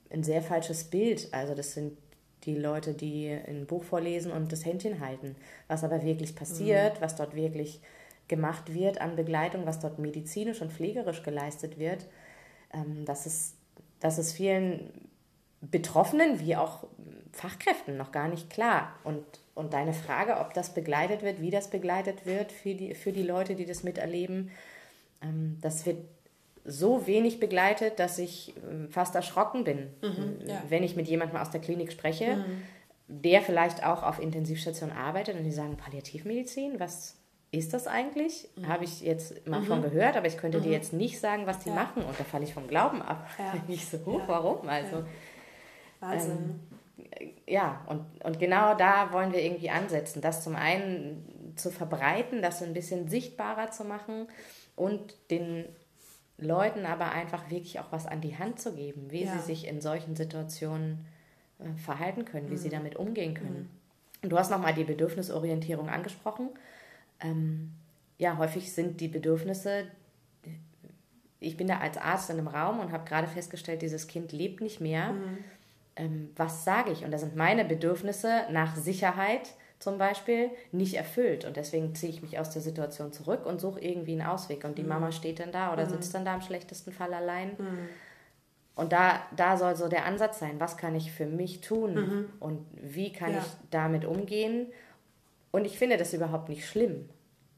ein sehr falsches Bild. Also das sind die Leute, die ein Buch vorlesen und das Händchen halten. Was aber wirklich passiert, mhm. was dort wirklich gemacht wird an Begleitung, was dort medizinisch und pflegerisch geleistet wird, ähm, das, ist, das ist vielen Betroffenen wie auch Fachkräften noch gar nicht klar. Und und deine Frage, ob das begleitet wird, wie das begleitet wird für die, für die Leute, die das miterleben, ähm, das wird so wenig begleitet, dass ich ähm, fast erschrocken bin, mhm, ja. wenn ich mit jemandem aus der Klinik spreche, mhm. der vielleicht auch auf Intensivstation arbeitet und die sagen, Palliativmedizin, was ist das eigentlich? Mhm. Habe ich jetzt mal mhm. von gehört, aber ich könnte dir mhm. jetzt nicht sagen, was die ja. machen und da falle ich vom Glauben ab. Ja. Ich so, ja. warum? Also, Wahnsinn. Ähm, ja, und, und genau da wollen wir irgendwie ansetzen, das zum einen zu verbreiten, das ein bisschen sichtbarer zu machen und den Leuten aber einfach wirklich auch was an die Hand zu geben, wie ja. sie sich in solchen Situationen äh, verhalten können, wie mhm. sie damit umgehen können. Mhm. Und du hast nochmal die Bedürfnisorientierung angesprochen. Ähm, ja, häufig sind die Bedürfnisse, ich bin da als Arzt in einem Raum und habe gerade festgestellt, dieses Kind lebt nicht mehr. Mhm ähm, was sage ich? Und da sind meine Bedürfnisse nach Sicherheit zum Beispiel nicht erfüllt. Und deswegen ziehe ich mich aus der Situation zurück und suche irgendwie einen Ausweg. Und die mhm. Mama steht dann da oder mhm. sitzt dann da im schlechtesten Fall allein. Mhm. Und da, da soll so der Ansatz sein, was kann ich für mich tun mhm. und wie kann ja. ich damit umgehen. Und ich finde das überhaupt nicht schlimm.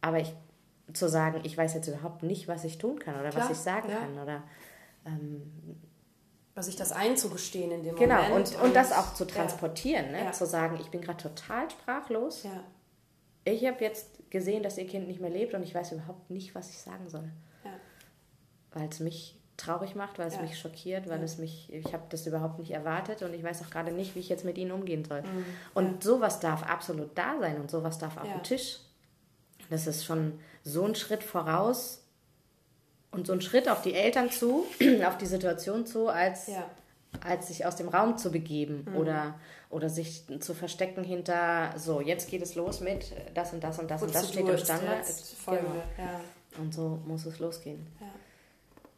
Aber ich, zu sagen, ich weiß jetzt überhaupt nicht, was ich tun kann oder Klar. was ich sagen ja. kann oder ähm, sich das einzugestehen in dem genau, Moment. Genau, und, und, das auch zu transportieren, ja. Ne? Ja. zu sagen, ich bin gerade total sprachlos. Ja. Ich habe jetzt gesehen, dass ihr Kind nicht mehr lebt und ich weiß überhaupt nicht, was ich sagen soll. Weil es mich traurig macht, weil es mich schockiert, weil es mich, ich habe das überhaupt nicht erwartet und ich weiß auch gerade nicht, wie ich jetzt mit ihnen umgehen soll. Mhm. Und sowas darf absolut da sein und sowas darf auf dem Tisch. Das ist schon so ein Schritt voraus, und so ein Schritt auf die Eltern zu, auf die Situation zu, als, ja. als sich aus dem Raum zu begeben mhm. oder, oder sich zu verstecken hinter, so, jetzt geht es los mit das und das und das Prozedur und das steht im Standard. Genau. Ja. Und so muss es losgehen. Ja.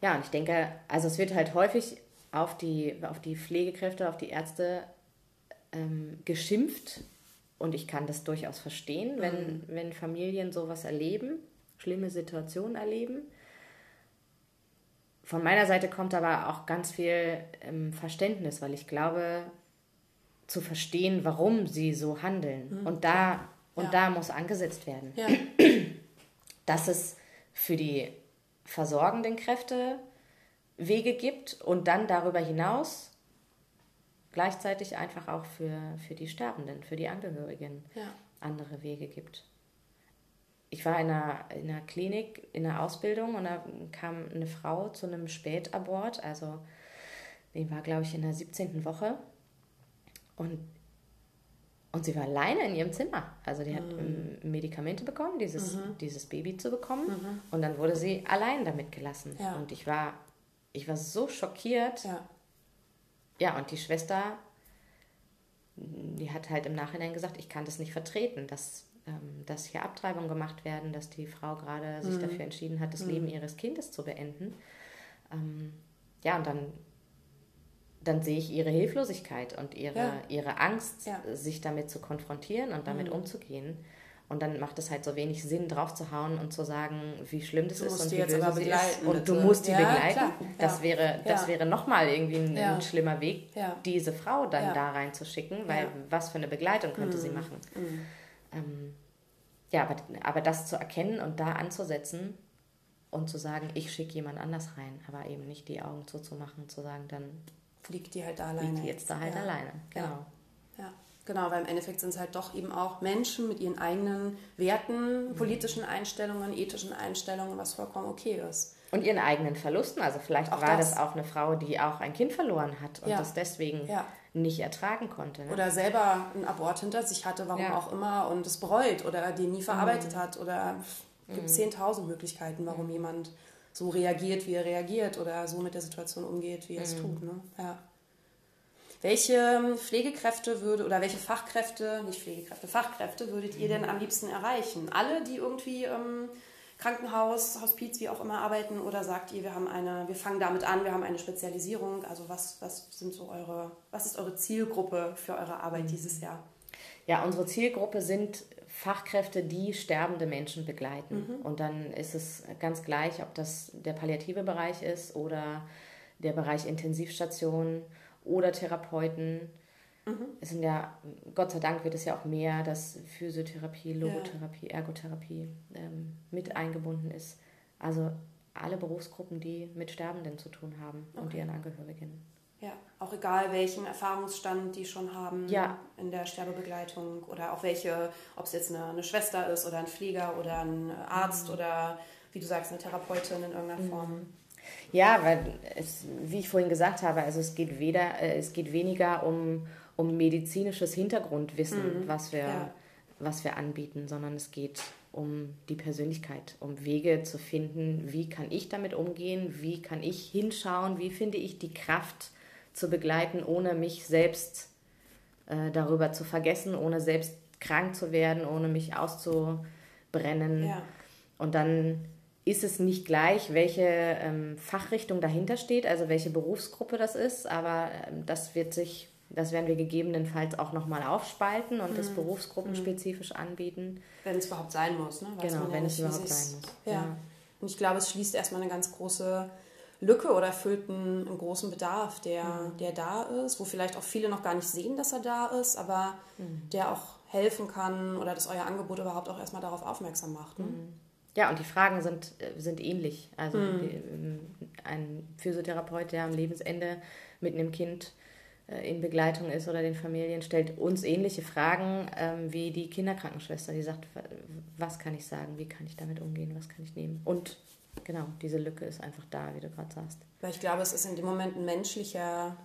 Ja, und ich denke, also es wird halt häufig auf die, auf die Pflegekräfte, auf die Ärzte ähm, geschimpft. Und ich kann das durchaus verstehen, wenn, mhm. wenn Familien sowas erleben, schlimme Situationen erleben. Von meiner Seite kommt aber auch ganz viel ähm, Verständnis, weil ich glaube, zu verstehen, warum sie so handeln. Mhm. Und da und ja. da muss angesetzt werden. Ja. Dass es für die versorgenden Kräfte Wege gibt und dann darüber hinaus gleichzeitig einfach auch für, für die Sterbenden, für die Angehörigen ja. andere Wege gibt ich war in einer, in einer Klinik in der Ausbildung und da kam eine Frau zu einem Spätabort, also die war, glaube ich, in der 17. Woche und, und sie war alleine in ihrem Zimmer. Also die hat mhm. Medikamente bekommen, dieses, mhm. dieses Baby zu bekommen mhm. und dann wurde sie allein damit gelassen. Ja. Und ich war, ich war so schockiert. Ja. ja, und die Schwester, die hat halt im Nachhinein gesagt, ich kann das nicht vertreten, dass ähm, dass hier Abtreibungen gemacht werden, dass die Frau gerade sich mhm. dafür entschieden hat, das mhm. Leben ihres Kindes zu beenden. Ähm, ja, und dann, dann sehe ich ihre Hilflosigkeit und ihre, ja. ihre Angst, ja. sich damit zu konfrontieren und damit mhm. umzugehen. Und dann macht es halt so wenig Sinn, drauf zu hauen und zu sagen, wie schlimm das Du ist und wie böse sie begleiten, ist. Und du musst die Ja, begleiten. klar. Das wäre, das wäre nochmal irgendwie ein, ein schlimmer Weg, diese Frau dann da reinzuschicken, weil. Mhm. was für eine Begleitung könnte sie machen? Ähm, ja, aber, aber das zu erkennen und da anzusetzen und zu sagen, ich schicke jemand anders rein, aber eben nicht die Augen zuzumachen, zu sagen, dann Fliegt die halt da alleine. liegt die jetzt da halt Ja. alleine. Genau. Ja, genau, weil im Endeffekt sind es halt doch eben auch Menschen mit ihren eigenen Werten, politischen Einstellungen, ethischen Einstellungen, was vollkommen okay ist. Und ihren eigenen Verlusten. Also vielleicht Auch war das. das. auch eine Frau, die auch ein Kind verloren hat und Ja. das deswegen Ja. nicht ertragen konnte. Ne? Oder selber einen Abort hinter sich hatte, warum Ja. auch immer, und es bereut oder den nie verarbeitet hat. Oder es gibt 10.000 Möglichkeiten, warum jemand so reagiert, wie er reagiert oder so mit der Situation umgeht, wie er es tut. Ne? Ja. Welche Pflegekräfte würde oder welche Fachkräfte, nicht Pflegekräfte, Fachkräfte würdet ihr denn am liebsten erreichen? Alle, die irgendwie im Krankenhaus, Hospiz, wie auch immer arbeiten, oder sagt ihr, wir haben eine, wir fangen damit an, wir haben eine Spezialisierung? Also was, was sind so eure, was ist eure Zielgruppe für eure Arbeit dieses Jahr? Ja, unsere Zielgruppe sind Fachkräfte, die sterbende Menschen begleiten. Und dann ist es ganz gleich, ob das der palliative Bereich ist oder der Bereich Intensivstation oder Therapeuten. Es sind ja, Gott sei Dank wird es ja auch mehr, dass Physiotherapie, Logotherapie, Ergotherapie ähm, mit eingebunden ist. Also alle Berufsgruppen, die mit Sterbenden zu tun haben und Okay. ihren Angehörigen. Ja, auch egal welchen Erfahrungsstand die schon haben Ja. in der Sterbebegleitung oder auch welche, ob es jetzt eine, eine Schwester ist oder ein Pfleger oder ein Arzt oder wie du sagst, eine Therapeutin in irgendeiner Form. Ja, weil es, wie ich vorhin gesagt habe, also es geht weder, äh, es geht weniger um, um medizinisches Hintergrundwissen, was wir, Ja. was wir anbieten, sondern es geht um die Persönlichkeit, um Wege zu finden, wie kann ich damit umgehen, wie kann ich hinschauen, wie finde ich die Kraft zu begleiten, ohne mich selbst äh, darüber zu vergessen, ohne selbst krank zu werden, ohne mich auszubrennen. Ja. Und dann ist es nicht gleich, welche ähm, Fachrichtung dahinter steht, also welche Berufsgruppe das ist, aber ähm, das wird sich, das werden wir gegebenenfalls auch nochmal aufspalten und das berufsgruppenspezifisch anbieten. Wenn es überhaupt sein muss. Ne? Weiß Genau, man ja wenn es überhaupt sein muss. Ja. Ja. Und ich glaube, es schließt erstmal eine ganz große Lücke oder erfüllt einen, einen großen Bedarf, der, Mhm. der da ist, wo vielleicht auch viele noch gar nicht sehen, dass er da ist, aber Mhm. der auch helfen kann oder dass euer Angebot überhaupt auch erstmal darauf aufmerksam macht. Ne? Ja, und die Fragen sind, äh, sind ähnlich. Also die, ähm, ein Physiotherapeut, der am Lebensende mit einem Kind äh, in Begleitung ist oder den Familien, stellt uns ähnliche Fragen ähm, wie die Kinderkrankenschwester, die sagt, wa- was kann ich sagen, wie kann ich damit umgehen, was kann ich nehmen. Und genau, diese Lücke ist einfach da, wie du gerade sagst. Weil ich glaube, es ist in dem Moment ein menschlicher,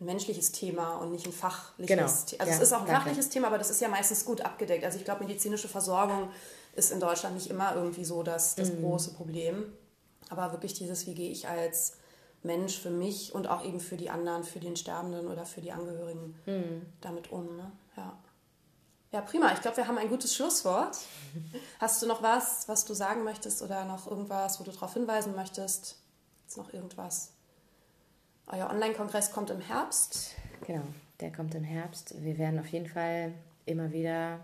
ein menschliches Thema und nicht ein fachliches Genau. Thema. Also Ja, es ist auch ein danke. fachliches Thema, aber das ist ja meistens gut abgedeckt. Also ich glaube, medizinische Versorgung ist in Deutschland nicht immer irgendwie so das, das Mhm. große Problem. Aber wirklich dieses, wie gehe ich als Mensch für mich und auch eben für die anderen, für den Sterbenden oder für die Angehörigen Mhm. damit um. Ne? Ja. Ja, prima. Ich glaube, wir haben ein gutes Schlusswort. Hast du noch was, was du sagen möchtest oder noch irgendwas, wo du darauf hinweisen möchtest? Ist noch irgendwas? Euer Online-Kongress kommt im Herbst. Genau, der kommt im Herbst. Wir werden auf jeden Fall immer wieder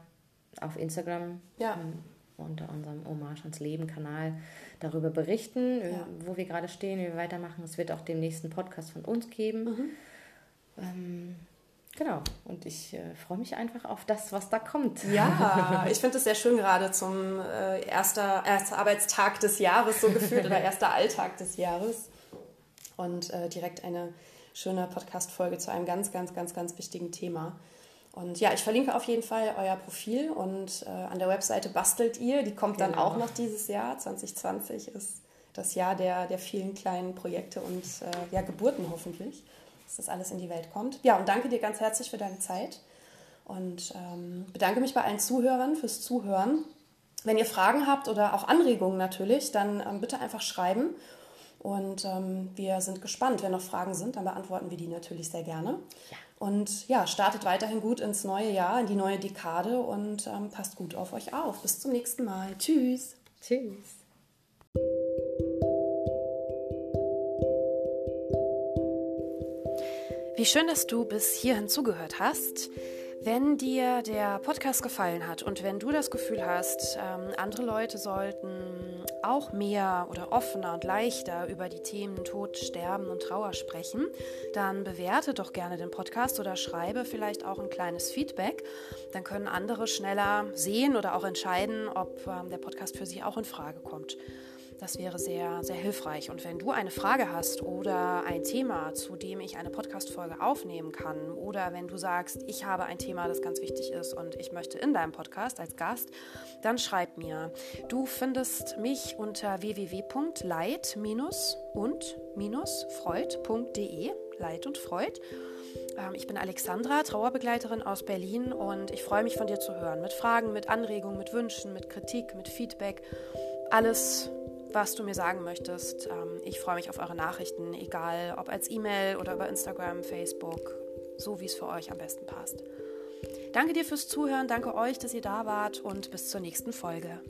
auf Instagram Ja. unter unserem Hommage ans Leben-Kanal darüber berichten, Ja. wo wir gerade stehen, wie wir weitermachen. Es wird auch den nächsten Podcast von uns geben. Mhm. Ähm, genau, und ich äh, freue mich einfach auf das, was da kommt. Ja, ich finde es sehr schön gerade zum äh, erster, erster Arbeitstag des Jahres so gefühlt oder erster Alltag des Jahres. Und äh, direkt eine schöne Podcast-Folge zu einem ganz, ganz, ganz, ganz wichtigen Thema. Und ja, ich verlinke auf jeden Fall euer Profil und äh, an der Webseite bastelt ihr. Die kommt dann Genau. auch noch dieses Jahr. 2020 ist das Jahr der, der vielen kleinen Projekte und äh, ja, Geburten hoffentlich, dass das alles in die Welt kommt. Ja, und danke dir ganz herzlich für deine Zeit und ähm, bedanke mich bei allen Zuhörern fürs Zuhören. Wenn ihr Fragen habt oder auch Anregungen natürlich, dann ähm, bitte einfach schreiben. Und ähm, wir sind gespannt. Wenn noch Fragen sind, dann beantworten wir die natürlich sehr gerne. Ja. Und ja, startet weiterhin gut ins neue Jahr, in die neue Dekade und ähm, passt gut auf euch auf. Bis zum nächsten Mal. Tschüss. Tschüss. Wie schön, dass du bis hierhin zugehört hast. Wenn dir der Podcast gefallen hat und wenn du das Gefühl hast, ähm, andere Leute sollten auch mehr oder offener und leichter über die Themen Tod, Sterben und Trauer sprechen, dann bewerte doch gerne den Podcast oder schreibe vielleicht auch ein kleines Feedback. Dann können andere schneller sehen oder auch entscheiden, ob ähm, der Podcast für sie auch in Frage kommt. Das wäre sehr, sehr hilfreich. Und wenn du eine Frage hast oder ein Thema, zu dem ich eine Podcast-Folge aufnehmen kann, oder wenn du sagst, ich habe ein Thema, das ganz wichtig ist und ich möchte in deinem Podcast als Gast, dann schreib mir. Du findest mich unter www.leit-und-freud.de, Leid und Freud. Ähm, ich bin Alexandra, Trauerbegleiterin aus Berlin und ich freue mich von dir zu hören. Mit Fragen, mit Anregungen, mit Wünschen, mit Kritik, mit Feedback. Alles was du mir sagen möchtest. Ähm, ich freue mich auf eure Nachrichten, egal ob als E-Mail oder über Instagram, Facebook, so wie es für euch am besten passt. Danke dir fürs Zuhören, danke euch, dass ihr da wart und bis zur nächsten Folge.